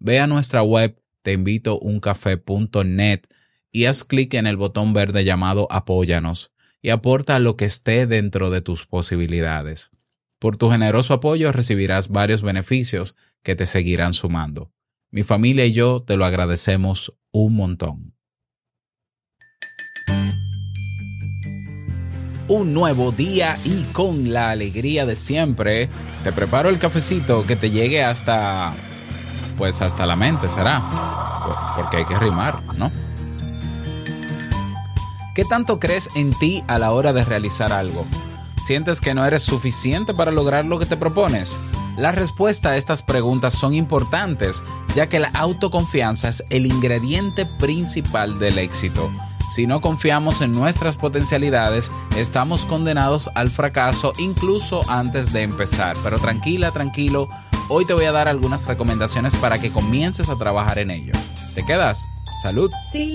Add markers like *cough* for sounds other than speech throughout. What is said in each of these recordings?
Ve a nuestra web teinvitouncafé.net y haz clic en el botón verde llamado Apóyanos y aporta lo que esté dentro de tus posibilidades. Por tu generoso apoyo recibirás varios beneficios que te seguirán sumando. Mi familia y yo te lo agradecemos un montón. Un nuevo día y con la alegría de siempre, te preparo el cafecito que te llegue hasta pues hasta la mente será. Porque hay que rimar, ¿no? ¿Qué tanto crees en ti a la hora de realizar algo? ¿Sientes que no eres suficiente para lograr lo que te propones? La respuesta a estas preguntas son importantes, ya que la autoconfianza es el ingrediente principal del éxito. Si no confiamos en nuestras potencialidades, estamos condenados al fracaso incluso antes de empezar. Pero tranquila, tranquilo, Hoy te voy a dar algunas recomendaciones para que comiences a trabajar en ello. ¿Te quedas? Salud. Si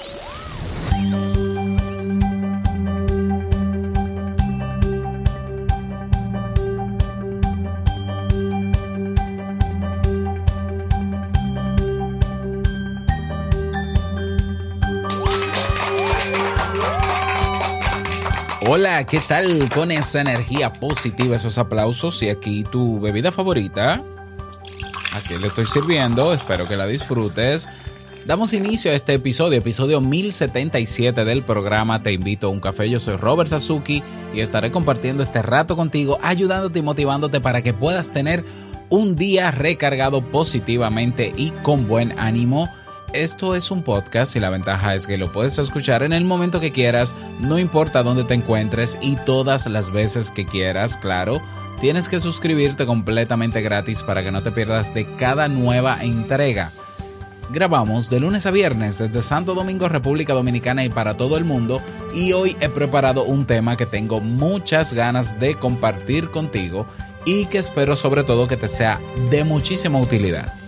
Hola, ¿qué tal con esa energía positiva, esos aplausos y aquí tu bebida favorita? Aquí le estoy sirviendo, espero que la disfrutes. Damos inicio a este episodio, episodio 1077 del programa Te invito a un café. Yo soy Robert Sasuki y estaré compartiendo este rato contigo, ayudándote y motivándote para que puedas tener un día recargado positivamente y con buen ánimo. Esto es un podcast y la ventaja es que lo puedes escuchar en el momento que quieras, no importa dónde te encuentres y todas las veces que quieras, claro. Tienes que suscribirte completamente gratis para que no te pierdas de cada nueva entrega. Grabamos de lunes a viernes desde Santo Domingo, República Dominicana y para todo el mundo y hoy he preparado un tema que tengo muchas ganas de compartir contigo y que espero sobre todo que te sea de muchísima utilidad.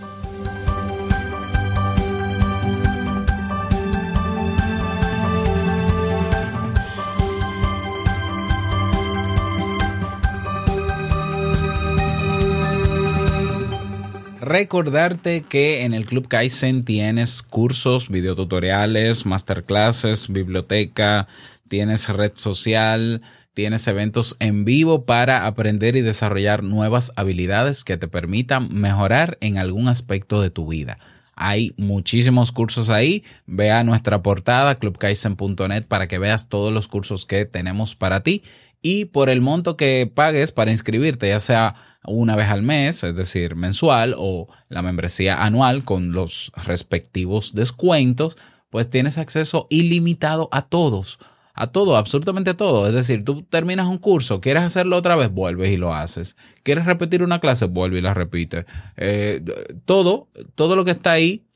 Recordarte que en el Club Kaizen tienes cursos, videotutoriales, masterclasses, biblioteca, tienes red social, tienes eventos en vivo para aprender y desarrollar nuevas habilidades que te permitan mejorar en algún aspecto de tu vida. Hay muchísimos cursos ahí. Ve a nuestra portada clubkaizen.net para que veas todos los cursos que tenemos para ti y por el monto que pagues para inscribirte, ya sea una vez al mes, es decir, mensual, o la membresía anual con los respectivos descuentos, pues tienes acceso ilimitado a todos, a todo, absolutamente a todo. Es decir, tú terminas un curso, quieres hacerlo otra vez, vuelves y lo haces. Quieres repetir una clase, vuelve y la repites. Eh, todo, todo lo que está ahí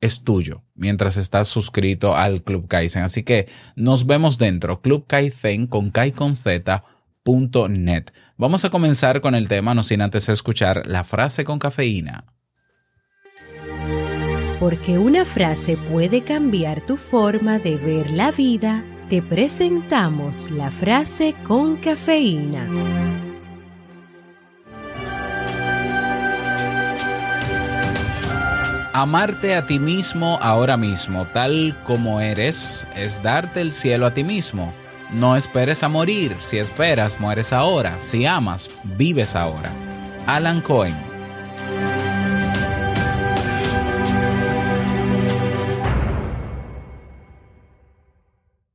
es tuyo mientras estás suscrito al Club Kaizen. Así que nos vemos dentro, Club Kaizen con Kai con Z. punto net. Vamos a comenzar con el tema, no sin antes escuchar la frase con cafeína. Porque una frase puede cambiar tu forma de ver la vida, te presentamos la frase con cafeína. Amarte a ti mismo ahora mismo, tal como eres, es darte el cielo a ti mismo. No esperes a morir, si esperas, mueres ahora, si amas, vives ahora. Alan Cohen.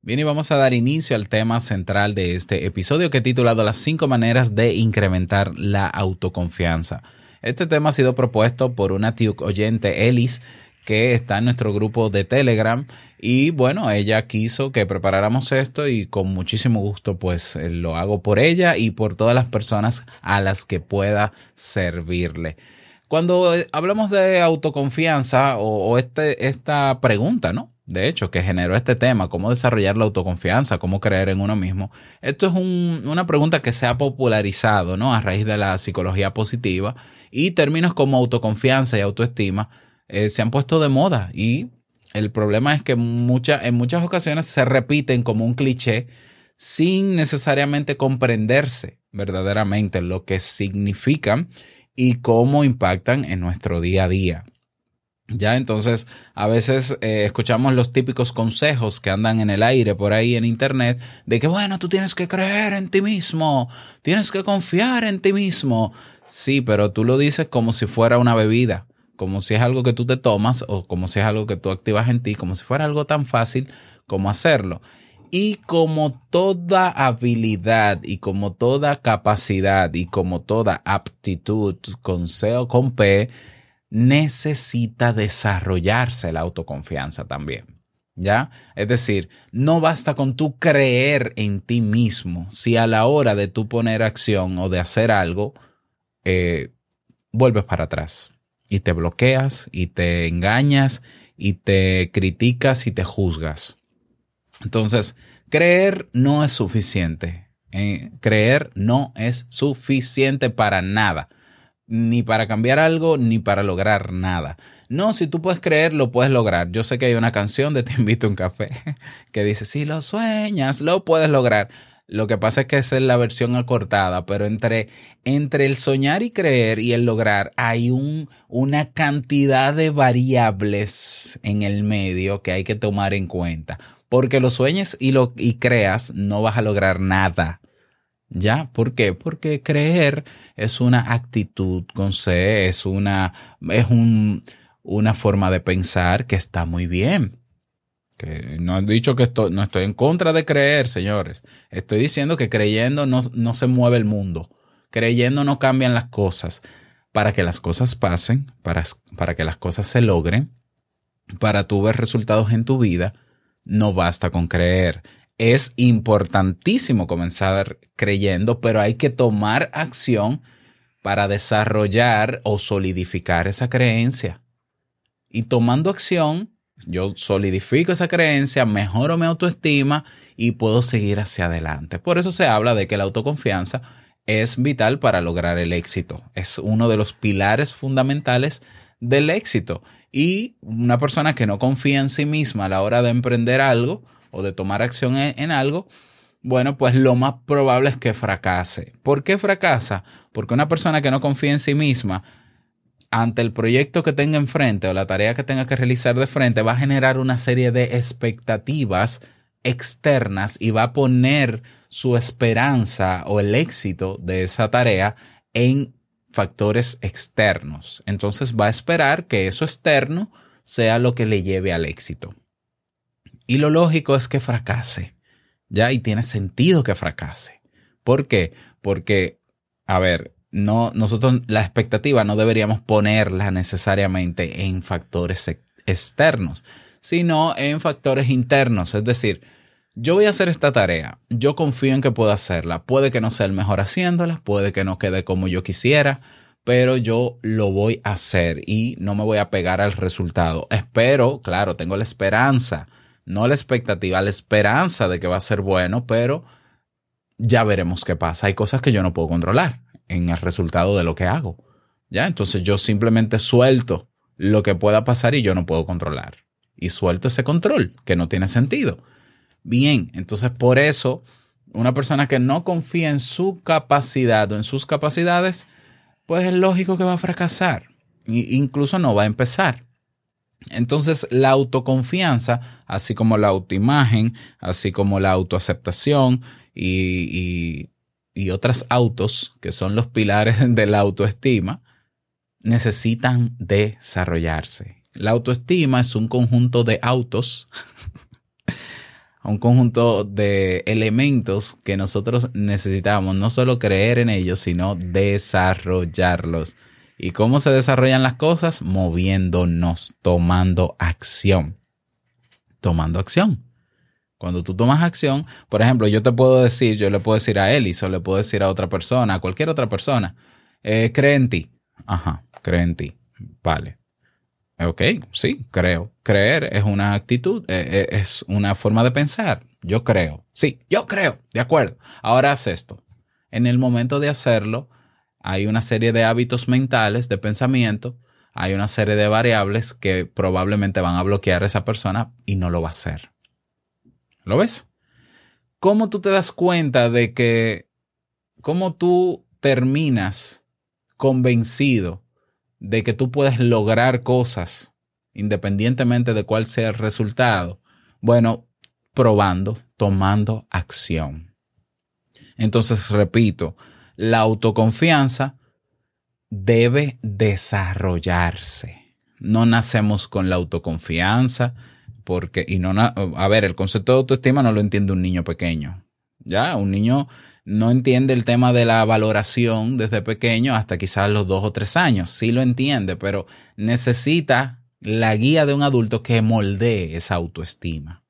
Bien, y vamos a dar inicio al tema central de este episodio que he titulado Las cinco maneras de incrementar la autoconfianza. Este tema ha sido propuesto por una tío oyente, Ellis, que está en nuestro grupo de Telegram. Y bueno, ella quiso que preparáramos esto y con muchísimo gusto pues eh, lo hago por ella y por todas las personas a las que pueda servirle. Cuando eh, hablamos de autoconfianza o, o este, esta pregunta, ¿no? De hecho, que generó este tema, cómo desarrollar la autoconfianza, cómo creer en uno mismo. Esto es un- una pregunta que se ha popularizado, ¿no? A raíz de la psicología positiva y términos como autoconfianza y autoestima eh, se han puesto de moda y el problema es que en muchas ocasiones se repiten como un cliché sin necesariamente comprenderse verdaderamente lo que significan y cómo impactan en nuestro día a día. Ya, entonces a veces eh, escuchamos los típicos consejos que andan en el aire por ahí en internet de que, bueno, tú tienes que creer en ti mismo, tienes que confiar en ti mismo. Sí, pero tú lo dices como si fuera una bebida, como si es algo que tú te tomas o como si es algo que tú activas en ti, como si fuera algo tan fácil como hacerlo. Y como toda habilidad y como toda capacidad y como toda aptitud con C o con P, necesita desarrollarse la autoconfianza también. ¿Ya? Es decir, no basta con tú creer en ti mismo si a la hora de tú poner acción o de hacer algo, eh, vuelves para atrás y te bloqueas y te engañas y te criticas y te juzgas. Entonces, creer no es suficiente. Eh, creer no es suficiente para nada ni para cambiar algo, ni para lograr nada. No, si tú puedes creer, lo puedes lograr. Yo sé que hay una canción de Te invito a un café *laughs* que dice, si lo sueñas, lo puedes lograr. Lo que pasa es que esa es la versión acortada, pero entre, entre el soñar y creer y el lograr hay un, una cantidad de variables en el medio que hay que tomar en cuenta. Porque lo sueñes y lo y creas, no vas a lograr nada. ¿Ya? ¿Por qué? Porque creer es una actitud con C, es una, es un, una forma de pensar que está muy bien. Que no he dicho que esto, no estoy en contra de creer, señores. Estoy diciendo que creyendo no, no se mueve el mundo. Creyendo no cambian las cosas. Para que las cosas pasen, para, para que las cosas se logren, para tú ver resultados en tu vida, no basta con creer es importantísimo comenzar creyendo, pero hay que tomar acción para desarrollar o solidificar esa creencia. Y tomando acción, yo solidifico esa creencia, mejoro mi autoestima y puedo seguir hacia adelante. Por eso se habla de que la autoconfianza es vital para lograr el éxito. Es uno de los pilares fundamentales del éxito. Y una persona que no confía en sí misma a la hora de emprender algo, o de tomar acción en, en, algo, bueno, pues lo más probable es que fracase. ¿Por qué fracasa? Porque una persona que no confía en sí misma, ante el proyecto que tenga enfrente o la tarea que tenga que realizar de frente, va a generar una serie de expectativas externas y va a poner su esperanza o el éxito de esa tarea en factores externos. Entonces va a esperar que eso externo sea lo que le lleve al éxito. Y lo lógico es que fracase, ¿ya? Y tiene sentido que fracase. ¿Por qué? Porque, a ver, no, nosotros la expectativa no deberíamos ponerla necesariamente en factores externos, sino en factores internos. Es decir, yo voy a hacer esta tarea, yo confío en que puedo hacerla. Puede que no sea el mejor haciéndola, puede que no quede como yo quisiera, pero yo lo voy a hacer y no me voy a pegar al resultado. Espero, claro, tengo la esperanza no la expectativa, la esperanza de que va a ser bueno, pero ya veremos qué pasa. Hay cosas que yo no puedo controlar en el resultado de lo que hago. Ya, entonces yo simplemente suelto lo que pueda pasar y yo no puedo controlar. Y suelto ese control, que no tiene sentido. Bien, entonces por eso una persona que no confía en su capacidad o en sus capacidades, pues es lógico que va a fracasar. Incluso no va a empezar. Entonces, la autoconfianza, así como la autoimagen, así como la autoaceptación y, otras autos, que son los pilares *laughs* de la autoestima, necesitan desarrollarse. La autoestima es un conjunto de autos, *laughs* un conjunto de elementos que nosotros necesitamos no solo creer en ellos, sino desarrollarlos. ¿Y cómo se desarrollan las cosas? Moviéndonos, tomando acción. Tomando acción. Cuando tú tomas acción, por ejemplo, yo te puedo decir, yo le puedo decir a Elis o le puedo decir a otra persona, a cualquier otra persona, eh, cree en ti. Ajá, cree en ti. Vale. Ok, sí, creo. Creer es una actitud, eh, eh, es una forma de pensar. Yo creo. Sí, yo creo. De acuerdo. Ahora haz esto. En el momento de hacerlo, hay una serie de hábitos mentales, de pensamiento, hay una serie de variables que probablemente van a bloquear a esa persona y no lo va a hacer. ¿Lo ves? ¿Cómo tú te das cuenta de que, cómo tú terminas convencido de que tú puedes lograr cosas independientemente de cuál sea el resultado? Bueno, probando, tomando acción. Entonces, repito, la autoconfianza debe desarrollarse. No nacemos con la autoconfianza, porque, y no, a ver, el concepto de autoestima no lo entiende un niño pequeño. Ya, un niño no entiende el tema de la valoración desde pequeño hasta quizás los dos o tres años. Sí lo entiende, pero necesita la guía de un adulto que moldee esa autoestima.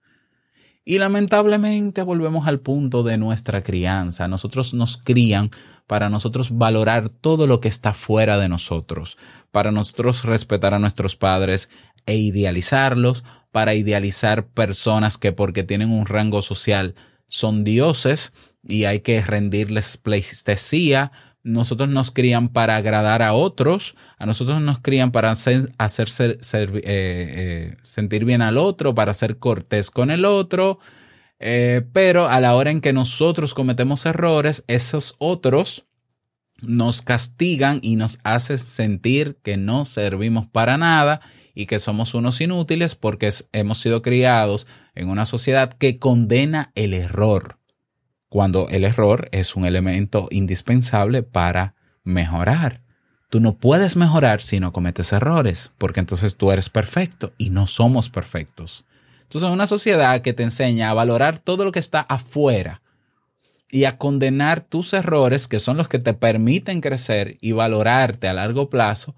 Y lamentablemente volvemos al punto de nuestra crianza. Nosotros nos crían para nosotros valorar todo lo que está fuera de nosotros, para nosotros respetar a nuestros padres e idealizarlos, para idealizar personas que porque tienen un rango social son dioses y hay que rendirles pleistesía. Nosotros nos crían para agradar a otros, a nosotros nos crían para hacer, eh, eh, sentir bien al otro, para ser cortés con el otro, eh, pero a la hora en que nosotros cometemos errores, esos otros nos castigan y nos hacen sentir que no servimos para nada y que somos unos inútiles porque hemos sido criados en una sociedad que condena el error, cuando el error es un elemento indispensable para mejorar. Tú no puedes mejorar si no cometes errores, porque entonces tú eres perfecto y no somos perfectos. Entonces, una sociedad que te enseña a valorar todo lo que está afuera y a condenar tus errores, que son los que te permiten crecer y valorarte a largo plazo,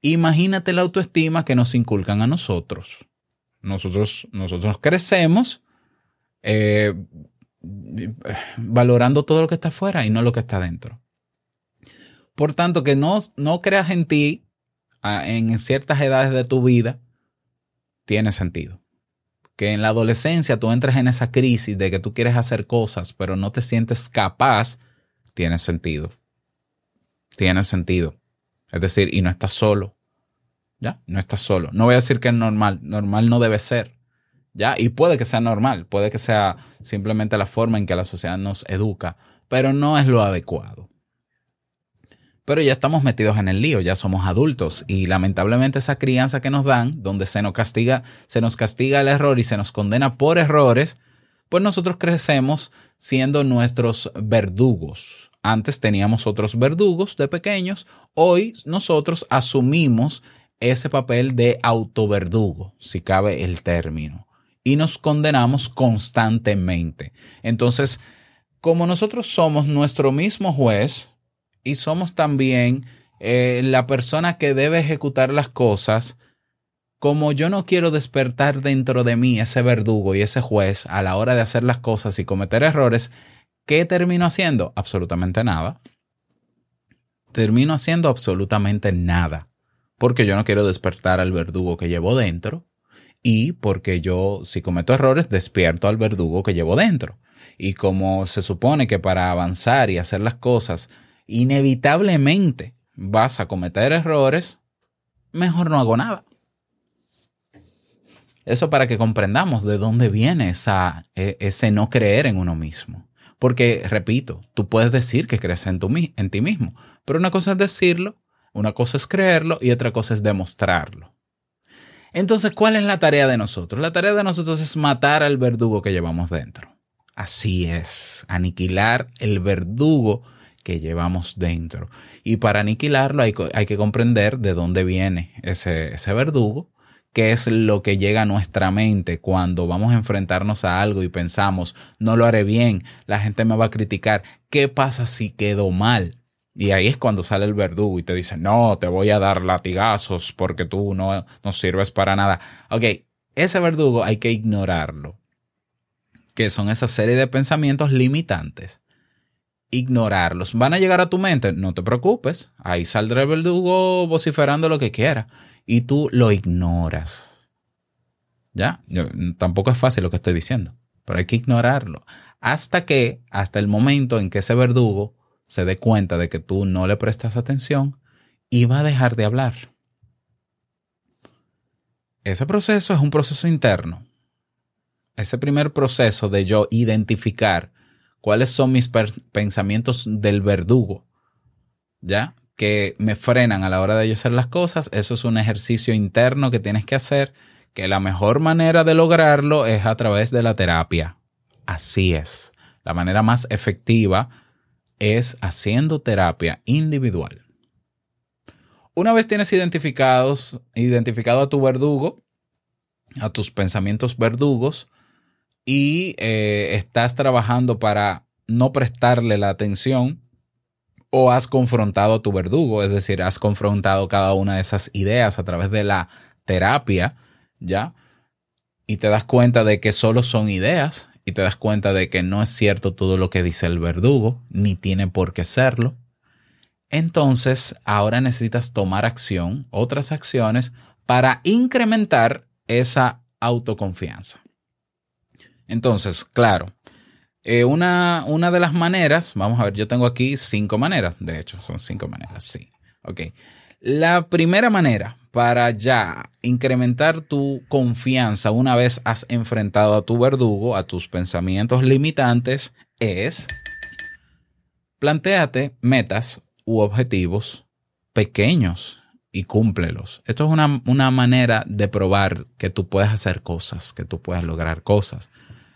imagínate la autoestima que nos inculcan a nosotros. Nosotros, nosotros crecemos eh, valorando todo lo que está afuera y no lo que está dentro. Por tanto, que no, no creas en ti ah, en ciertas edades de tu vida, tiene sentido. Que en la adolescencia tú entres en esa crisis de que tú quieres hacer cosas, pero no te sientes capaz, tiene sentido. Tiene sentido. Es decir, y no estás solo. ¿Ya? No estás solo. No voy a decir que es normal. Normal no debe ser. ¿Ya? Y puede que sea normal. Puede que sea simplemente la forma en que la sociedad nos educa. Pero no es lo adecuado. Pero ya estamos metidos en el lío, ya somos adultos y lamentablemente esa crianza que nos dan, donde se nos castiga, se nos castiga el error y se nos condena por errores, pues nosotros crecemos siendo nuestros verdugos. Antes teníamos otros verdugos de pequeños, hoy nosotros asumimos ese papel de autoverdugo, si cabe el término, y nos condenamos constantemente. Entonces, como nosotros somos nuestro mismo juez, y somos también eh, la persona que debe ejecutar las cosas, como yo no quiero despertar dentro de mí ese verdugo y ese juez a la hora de hacer las cosas y cometer errores, ¿qué termino haciendo? Absolutamente nada. Termino haciendo absolutamente nada, porque yo no quiero despertar al verdugo que llevo dentro y porque yo, si cometo errores, despierto al verdugo que llevo dentro. Y como se supone que para avanzar y hacer las cosas inevitablemente vas a cometer errores, mejor no hago nada. Eso para que comprendamos de dónde viene esa, e- ese no creer en uno mismo. Porque, repito, tú puedes decir que crees en, tu, en ti mismo, pero una cosa es decirlo, una cosa es creerlo y otra cosa es demostrarlo. Entonces, ¿cuál es la tarea de nosotros? La tarea de nosotros es matar al verdugo que llevamos dentro. Así es, aniquilar el verdugo que llevamos dentro. Y para aniquilarlo hay, hay que comprender de dónde viene ese, ese verdugo, qué es lo que llega a nuestra mente cuando vamos a enfrentarnos a algo y pensamos, no lo haré bien, la gente me va a criticar, ¿qué pasa si quedó mal? Y ahí es cuando sale el verdugo y te dice, no, te voy a dar latigazos porque tú no, no sirves para nada. Ok, ese verdugo hay que ignorarlo, que son esa serie de pensamientos limitantes. Ignorarlos. ¿Van a llegar a tu mente? No te preocupes. Ahí saldrá el verdugo vociferando lo que quiera. Y tú lo ignoras. ¿Ya? Tampoco es fácil lo que estoy diciendo, pero hay que ignorarlo. Hasta que, hasta el momento en que ese verdugo se dé cuenta de que tú no le prestas atención y va a dejar de hablar. Ese proceso es un proceso interno. Ese primer proceso de yo identificar cuáles son mis pensamientos del verdugo, ¿ya? Que me frenan a la hora de yo hacer las cosas. Eso es un ejercicio interno que tienes que hacer, que la mejor manera de lograrlo es a través de la terapia. Así es. La manera más efectiva es haciendo terapia individual. Una vez tienes identificados, identificado a tu verdugo, a tus pensamientos verdugos, y eh, estás trabajando para no prestarle la atención, o has confrontado a tu verdugo, es decir, has confrontado cada una de esas ideas a través de la terapia, ¿ya? Y te das cuenta de que solo son ideas y te das cuenta de que no es cierto todo lo que dice el verdugo, ni tiene por qué serlo. Entonces, ahora necesitas tomar acción, otras acciones, para incrementar esa autoconfianza. Entonces, claro, eh, una, una de las maneras, vamos a ver, yo tengo aquí cinco maneras, de hecho, son cinco maneras, sí. Ok. La primera manera para ya incrementar tu confianza una vez has enfrentado a tu verdugo, a tus pensamientos limitantes, es plantéate metas u objetivos pequeños y cúmplelos. Esto es una, una manera de probar que tú puedes hacer cosas, que tú puedes lograr cosas.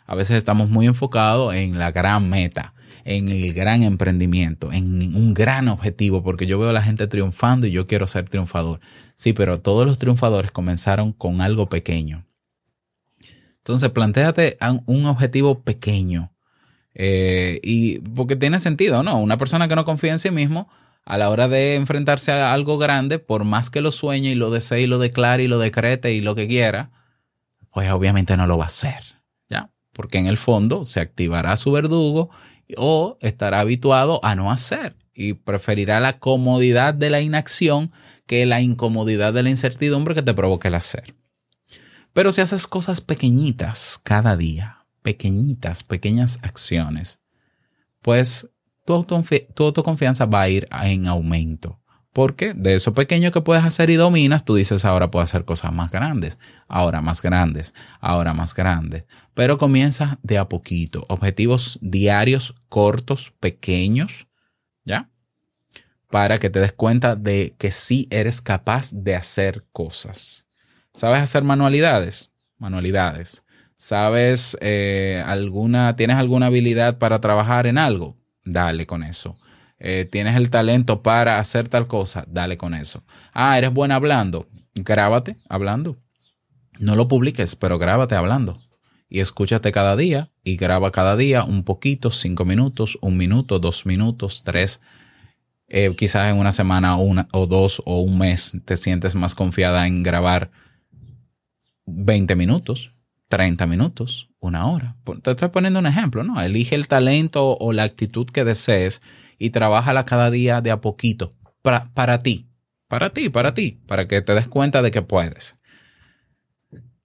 A veces estamos muy enfocados en la gran meta, en el gran emprendimiento, en un gran objetivo, porque yo veo a la gente triunfando y yo quiero ser triunfador. Sí, pero todos los triunfadores comenzaron con algo pequeño. Entonces, planteate un objetivo pequeño. Eh, y porque tiene sentido, ¿no? Una persona que no confía en sí mismo, a la hora de enfrentarse a algo grande, por más que lo sueñe y lo desee y lo declare y lo decrete y lo que quiera, pues obviamente no lo va a hacer. Porque en el fondo se activará su verdugo o estará habituado a no hacer y preferirá la comodidad de la inacción que la incomodidad de la incertidumbre que te provoque el hacer. Pero si haces cosas pequeñitas cada día, pequeñitas, pequeñas acciones, pues tu, tu autoconfianza va a ir en aumento. Porque de eso pequeño que puedes hacer y dominas, tú dices ahora puedo hacer cosas más grandes, ahora más grandes, ahora más grandes. Pero comienza de a poquito. Objetivos diarios, cortos, pequeños, ¿ya? Para que te des cuenta de que sí eres capaz de hacer cosas. ¿Sabes hacer manualidades? Manualidades. ¿Sabes eh, alguna, tienes alguna habilidad para trabajar en algo? Dale con eso. Eh, ¿Tienes el talento para hacer tal cosa? Dale con eso. Ah, eres buena hablando. Grábate hablando. No lo publiques, pero grábate hablando. Y escúchate cada día y graba cada día un poquito, cinco minutos, un minuto, dos minutos, tres. Eh, quizás en una semana una, o dos o un mes te sientes más confiada en grabar 20 minutos, 30 minutos, una hora. Te estoy poniendo un ejemplo, ¿no? Elige el talento o la actitud que desees y trabájala cada día de a poquito para, para ti, para ti, para ti, para que te des cuenta de que puedes.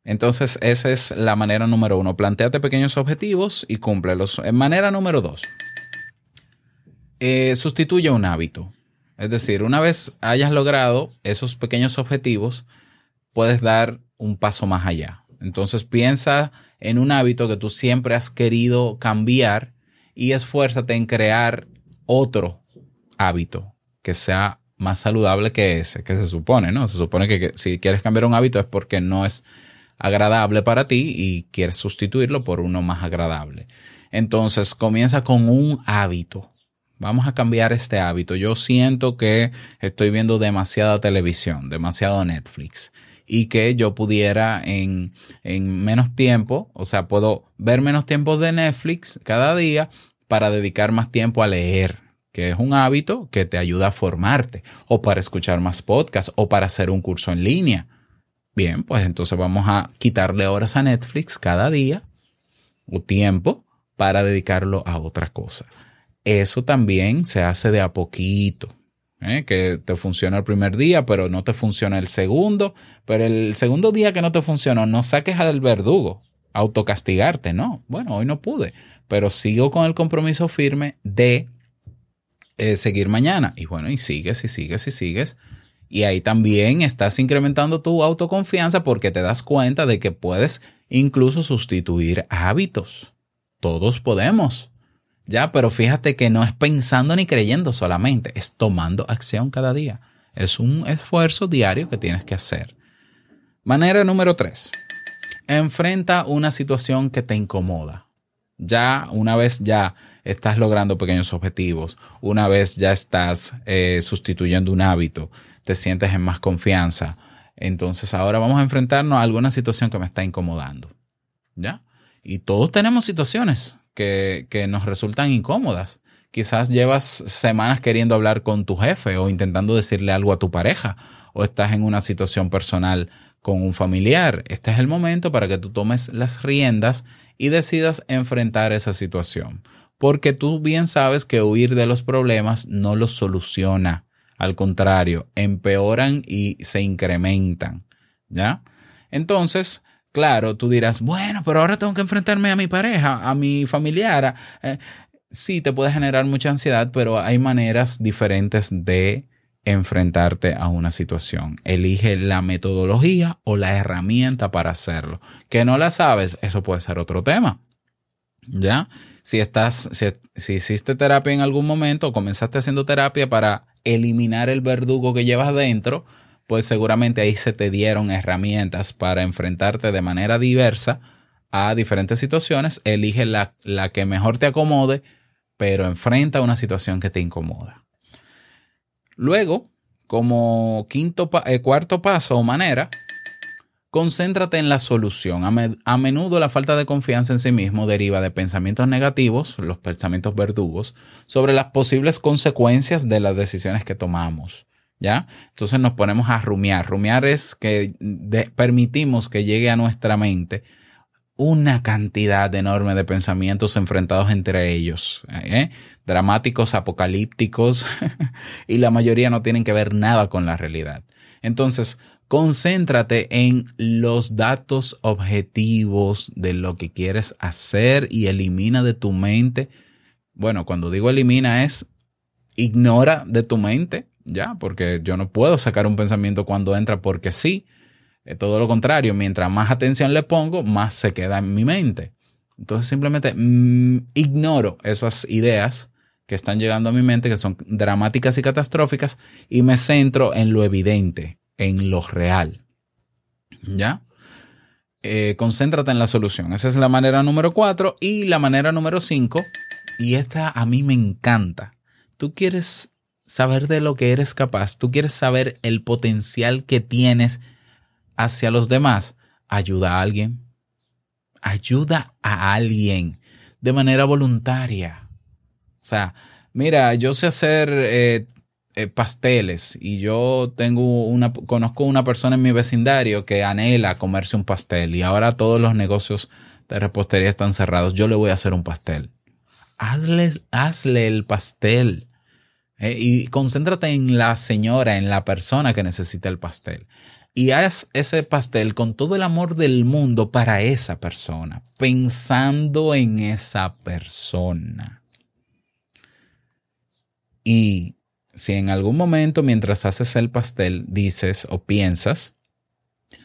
Entonces, esa es la manera número uno. Planteate pequeños objetivos y cúmplelos. En manera número dos, eh, sustituye un hábito. Es decir, una vez hayas logrado esos pequeños objetivos, puedes dar un paso más allá. Entonces piensa en un hábito que tú siempre has querido cambiar y esfuérzate en crear otro hábito que sea más saludable que ese, que se supone, ¿no? Se supone que, si quieres cambiar un hábito es porque no es agradable para ti y quieres sustituirlo por uno más agradable. Entonces comienza con un hábito. Vamos a cambiar este hábito. Yo siento que estoy viendo demasiada televisión, demasiado Netflix y que yo pudiera en, en menos tiempo, o sea, puedo ver menos tiempo de Netflix cada día para dedicar más tiempo a leer, que es un hábito que te ayuda a formarte, o para escuchar más podcasts, o para hacer un curso en línea. Bien, pues entonces vamos a quitarle horas a Netflix cada día o tiempo para dedicarlo a otra cosa. Eso también se hace de a poquito. ¿eh? Que te funciona el primer día, pero no te funciona el segundo. Pero el segundo día que no te funcionó, no saques al verdugo, autocastigarte, no. Bueno, hoy no pude, pero sigo con el compromiso firme de eh, seguir mañana. Y bueno, y sigues y sigues y sigues. Y ahí también estás incrementando tu autoconfianza porque te das cuenta de que puedes incluso sustituir hábitos. Todos podemos. Ya, pero fíjate que no es pensando ni creyendo solamente, es tomando acción cada día. Es un esfuerzo diario que tienes que hacer. Manera número tres. Enfrenta una situación que te incomoda. Ya, una vez ya estás logrando pequeños objetivos, una vez ya estás eh, sustituyendo un hábito, te sientes en más confianza. Entonces ahora vamos a enfrentarnos a alguna situación que me está incomodando. ¿Ya? Y todos tenemos situaciones que, que nos resultan incómodas. Quizás llevas semanas queriendo hablar con tu jefe o intentando decirle algo a tu pareja o estás en una situación personal con un familiar. Este es el momento para que tú tomes las riendas y decidas enfrentar esa situación. Porque tú bien sabes que huir de los problemas no los soluciona. Al contrario, empeoran y se incrementan. ¿Ya? Entonces, claro, tú dirás, bueno, pero ahora tengo que enfrentarme a mi pareja, a mi familiar. eh, sí, te puede generar mucha ansiedad, pero hay maneras diferentes de enfrentarte a una situación. Elige la metodología o la herramienta para hacerlo. Que no la sabes, eso puede ser otro tema. ¿Ya? Si estás, si, hiciste terapia en algún momento o comenzaste haciendo terapia para eliminar el verdugo que llevas dentro, pues seguramente ahí se te dieron herramientas para enfrentarte de manera diversa a diferentes situaciones. Elige la, la que mejor te acomode, pero enfrenta una situación que te incomoda. Luego, como quinto, eh, cuarto paso o manera, concéntrate en la solución. A, me- a menudo la falta de confianza en sí mismo deriva de pensamientos negativos, los pensamientos verdugos, sobre las posibles consecuencias de las decisiones que tomamos. ¿Ya? Entonces nos ponemos a rumiar. Rumiar es que permitimos que llegue a nuestra mente una cantidad enorme de pensamientos enfrentados entre ellos, ¿eh? dramáticos, apocalípticos, *laughs* y la mayoría no tienen que ver nada con la realidad. Entonces, concéntrate en los datos objetivos de lo que quieres hacer y elimina de tu mente. Bueno, cuando digo elimina es ignora de tu mente, ya, porque yo no puedo sacar un pensamiento cuando entra porque sí. Es todo lo contrario, mientras más atención le pongo, más se queda en mi mente. Entonces simplemente mm, ignoro esas ideas que están llegando a mi mente, que son dramáticas y catastróficas, y me centro en lo evidente, en lo real. ¿Ya? Eh, concéntrate en la solución. Esa es la manera número cuatro. Y la manera número cinco, y esta a mí me encanta. Tú quieres saber de lo que eres capaz, tú quieres saber el potencial que tienes hacia los demás, ayuda a alguien. Ayuda a alguien de manera voluntaria. O sea, mira, yo sé hacer eh, eh, pasteles y yo tengo una, conozco una persona en mi vecindario que anhela comerse un pastel y ahora todos los negocios de repostería están cerrados. Yo le voy a hacer un pastel. Hazle, hazle el pastel. Eh, y concéntrate en la señora, en la persona que necesita el pastel. Y haz ese pastel con todo el amor del mundo para esa persona, pensando en esa persona. Y si en algún momento mientras haces el pastel dices o piensas,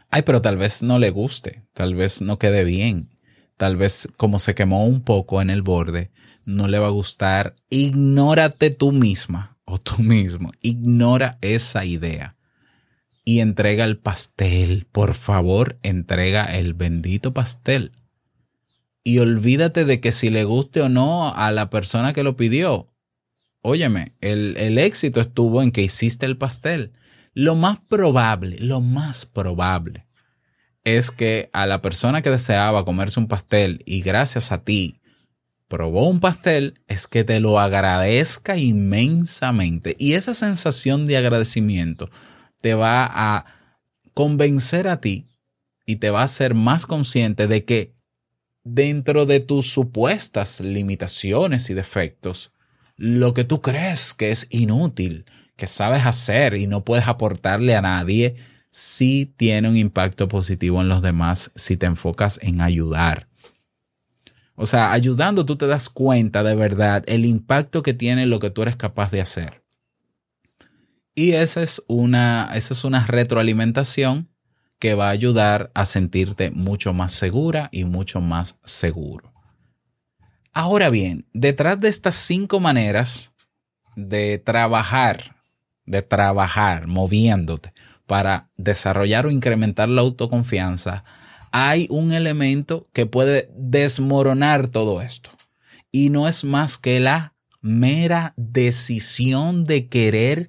ay, pero tal vez no le guste, tal vez no quede bien, tal vez como se quemó un poco en el borde, no le va a gustar, ignórate tú misma o tú mismo, ignora esa idea y entrega el pastel. Por favor, entrega el bendito pastel. Y olvídate de que si le guste o no a la persona que lo pidió. Óyeme, el, el éxito estuvo en que hiciste el pastel. Lo más probable, lo más probable es que a la persona que deseaba comerse un pastel y gracias a ti probó un pastel, es que te lo agradezca inmensamente. Y esa sensación de agradecimiento te va a convencer a ti y te va a hacer más consciente de que dentro de tus supuestas limitaciones y defectos, lo que tú crees que es inútil, que sabes hacer y no puedes aportarle a nadie, sí tiene un impacto positivo en los demás si te enfocas en ayudar. O sea, ayudando tú te das cuenta de verdad el impacto que tiene lo que tú eres capaz de hacer. Y esa es una, esa es una retroalimentación que va a ayudar a sentirte mucho más segura y mucho más seguro. Ahora bien, detrás de estas cinco maneras de trabajar, de trabajar moviéndote para desarrollar o incrementar la autoconfianza, hay un elemento que puede desmoronar todo esto. Y no es más que la mera decisión de querer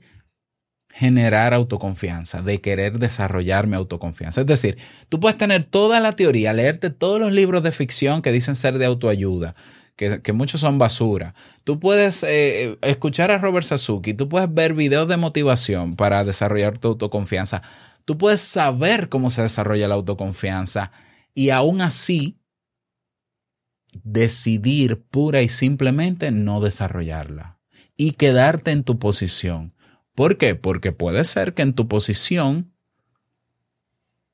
generar autoconfianza, de querer desarrollar mi autoconfianza. Es decir, tú puedes tener toda la teoría, leerte todos los libros de ficción que dicen ser de autoayuda, que, muchos son basura. Tú puedes eh, escuchar a Robert Sasuki, tú puedes ver videos de motivación para desarrollar tu autoconfianza. Tú puedes saber cómo se desarrolla la autoconfianza y aún así decidir pura y simplemente no desarrollarla y quedarte en tu posición. ¿Por qué? Porque puede ser que en tu posición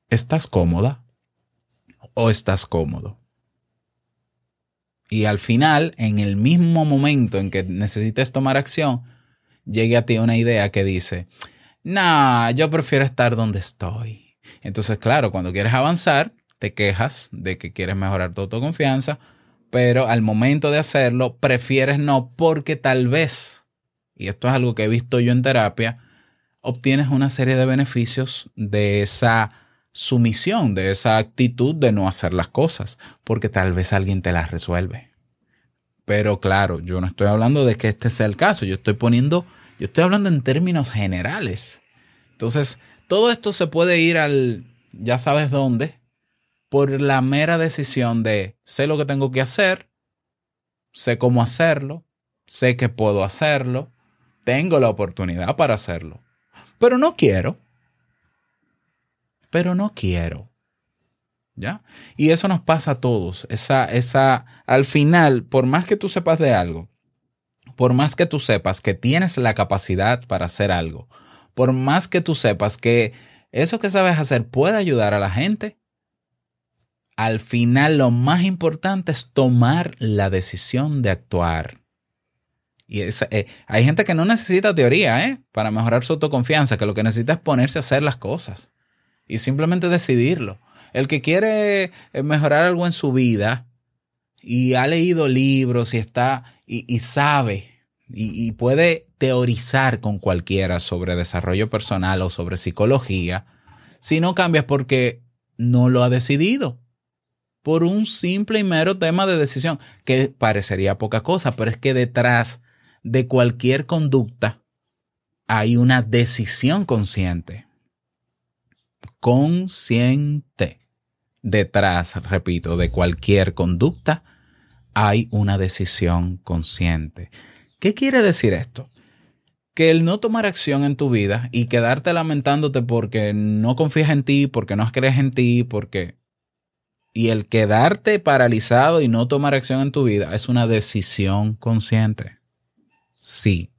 estás cómoda o estás cómodo. Y al final, en el mismo momento en que necesites tomar acción, llegue a ti una idea que dice, nah, yo prefiero estar donde estoy. Entonces, claro, cuando quieres avanzar, te quejas de que quieres mejorar tu autoconfianza, pero al momento de hacerlo, prefieres no porque tal vez y esto es algo que he visto yo en terapia, obtienes una serie de beneficios de esa sumisión, de esa actitud de no hacer las cosas, porque tal vez alguien te las resuelve. Pero claro, yo no estoy hablando de que este sea el caso, yo estoy poniendo, yo estoy hablando en términos generales. Entonces, todo esto se puede ir al, ya sabes dónde, por la mera decisión de sé lo que tengo que hacer, sé cómo hacerlo, sé que puedo hacerlo, tengo la oportunidad para hacerlo. Pero no quiero. Pero no quiero. ¿Ya? Y eso nos pasa a todos. Esa, esa, al final, por más que tú sepas de algo, por más que tú sepas que tienes la capacidad para hacer algo, por más que tú sepas que eso que sabes hacer puede ayudar a la gente, al final lo más importante es tomar la decisión de actuar. Y eh, hay gente que no necesita teoría ¿eh? para mejorar su autoconfianza, que lo que necesita es ponerse a hacer las cosas y simplemente decidirlo. El que quiere eh, mejorar algo en su vida y ha leído libros y está y, sabe y, y puede teorizar con cualquiera sobre desarrollo personal o sobre psicología, si no cambia es porque no lo ha decidido por un simple y mero tema de decisión, que parecería poca cosa, pero es que detrás de cualquier conducta hay una decisión consciente. Consciente. Detrás, repito, de cualquier conducta hay una decisión consciente. ¿Qué quiere decir esto? Que el no tomar acción en tu vida y quedarte lamentándote porque no confías en ti, porque no crees en ti, porque... Y el quedarte paralizado y no tomar acción en tu vida es una decisión consciente. Sí,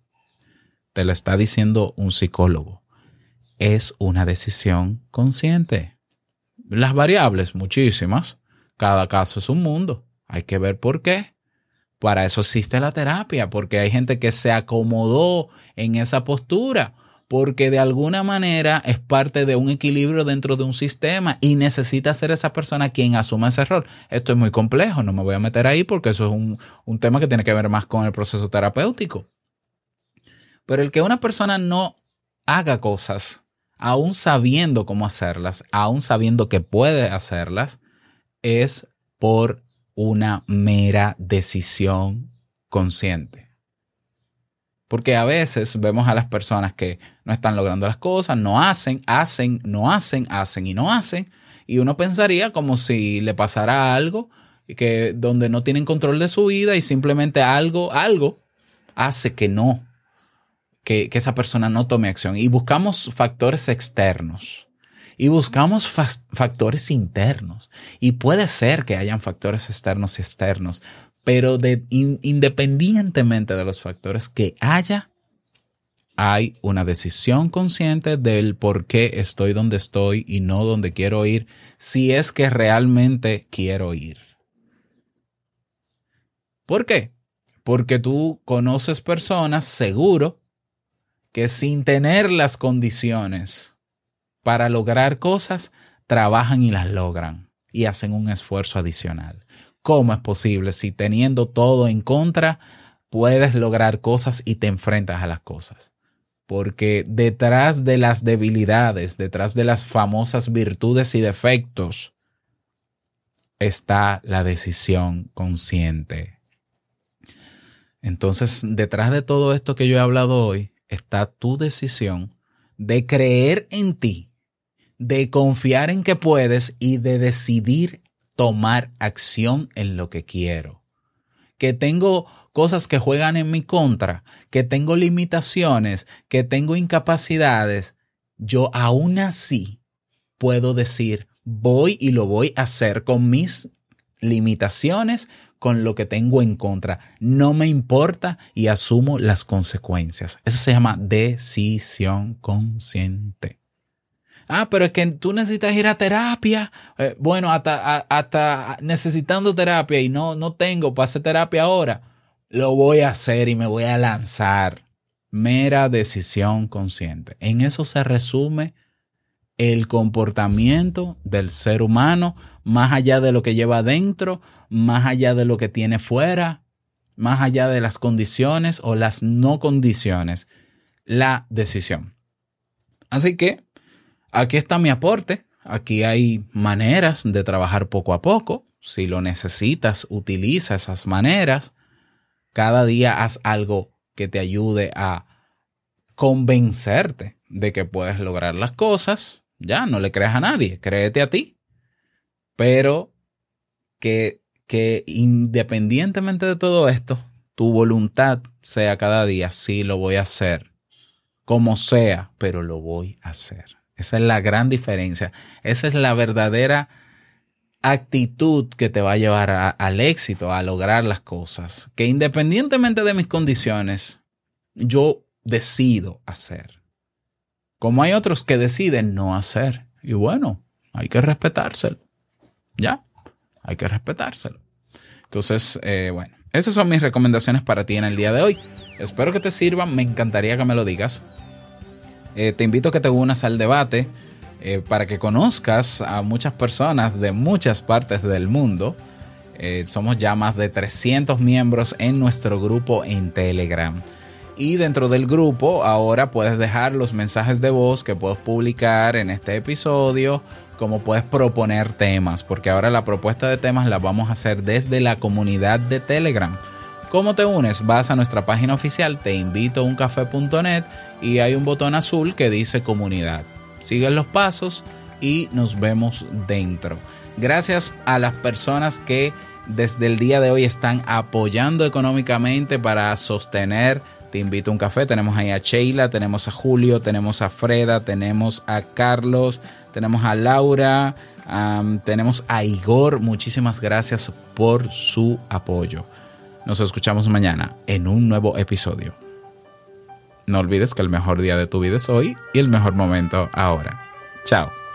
te lo está diciendo un psicólogo. Es una decisión consciente. Las variables, muchísimas. Cada caso es un mundo. Hay que ver por qué. Para eso existe la terapia, porque hay gente que se acomodó en esa postura, porque de alguna manera es parte de un equilibrio dentro de un sistema y necesita ser esa persona quien asuma ese rol. Esto es muy complejo, no me voy a meter ahí porque eso es un, un tema que tiene que ver más con el proceso terapéutico. Pero el que una persona no haga cosas, aún sabiendo cómo hacerlas, aún sabiendo que puede hacerlas, es por una mera decisión consciente. Porque a veces vemos a las personas que no están logrando las cosas, no hacen, hacen, no hacen, hacen y no hacen. Y uno pensaría como si le pasara algo que donde no tienen control de su vida y simplemente algo, algo hace que no, que, esa persona no tome acción. Y buscamos factores externos y buscamos factores internos. Y puede ser que hayan factores externos y externos, pero de, in- independientemente de los factores que haya, hay una decisión consciente del por qué estoy donde estoy y no donde quiero ir, si es que realmente quiero ir. ¿Por qué? Porque tú conoces personas seguro que sin tener las condiciones para lograr cosas, trabajan y las logran y hacen un esfuerzo adicional. ¿Cómo es posible si teniendo todo en contra puedes lograr cosas y te enfrentas a las cosas? Porque detrás de las debilidades, detrás de las famosas virtudes y defectos, está la decisión consciente. Entonces, detrás de todo esto que yo he hablado hoy, está tu decisión de creer en ti, de confiar en que puedes y de decidir tomar acción en lo que quiero. Que tengo cosas que juegan en mi contra, que tengo limitaciones, que tengo incapacidades, yo aún así puedo decir, voy y lo voy a hacer con mis limitaciones, con lo que tengo en contra. No me importa y asumo las consecuencias. Eso se llama decisión consciente. Ah, pero es que tú necesitas ir a terapia. Eh, bueno, hasta, hasta necesitando terapia y no, no tengo para hacer terapia ahora. Lo voy a hacer y me voy a lanzar. Mera decisión consciente. En eso se resume el comportamiento del ser humano, más allá de lo que lleva adentro, más allá de lo que tiene fuera, más allá de las condiciones o las no condiciones, la decisión. Así que aquí está mi aporte. Aquí hay maneras de trabajar poco a poco. Si lo necesitas, utiliza esas maneras. Cada día haz algo que te ayude a convencerte de que puedes lograr las cosas. Ya, no le creas a nadie, créete a ti. Pero que, que independientemente de todo esto, tu voluntad sea cada día, sí lo voy a hacer, como sea, pero lo voy a hacer. Esa es la gran diferencia. Esa es la verdadera actitud que te va a llevar al éxito, a lograr las cosas. Que independientemente de mis condiciones, yo decido hacer. Como hay otros que deciden no hacer. Y bueno, hay que respetárselo. Ya, hay que respetárselo. Entonces, eh, bueno, esas son mis recomendaciones para ti en el día de hoy. Espero que te sirvan. Me encantaría que me lo digas. Eh, te invito a que te unas al debate eh, para que conozcas a muchas personas de muchas partes del mundo. Somos ya más de 300 miembros en nuestro grupo en Telegram. Y dentro del grupo ahora puedes dejar los mensajes de voz que puedes publicar en este episodio, como puedes proponer temas, porque ahora la propuesta de temas la vamos a hacer desde la comunidad de Telegram. ¿Cómo te unes? Vas a nuestra página oficial, te invito a uncafé.net y hay un botón azul que dice comunidad. Sigue los pasos y nos vemos dentro. Gracias a las personas que desde el día de hoy están apoyando económicamente para sostener Te invito a un café. Tenemos ahí a Sheila, tenemos a Julio, tenemos a Freda, tenemos a Carlos, tenemos a Laura, tenemos a Igor. Muchísimas gracias por su apoyo. Nos escuchamos mañana en un nuevo episodio. No olvides que el mejor día de tu vida es hoy y el mejor momento ahora. Chao.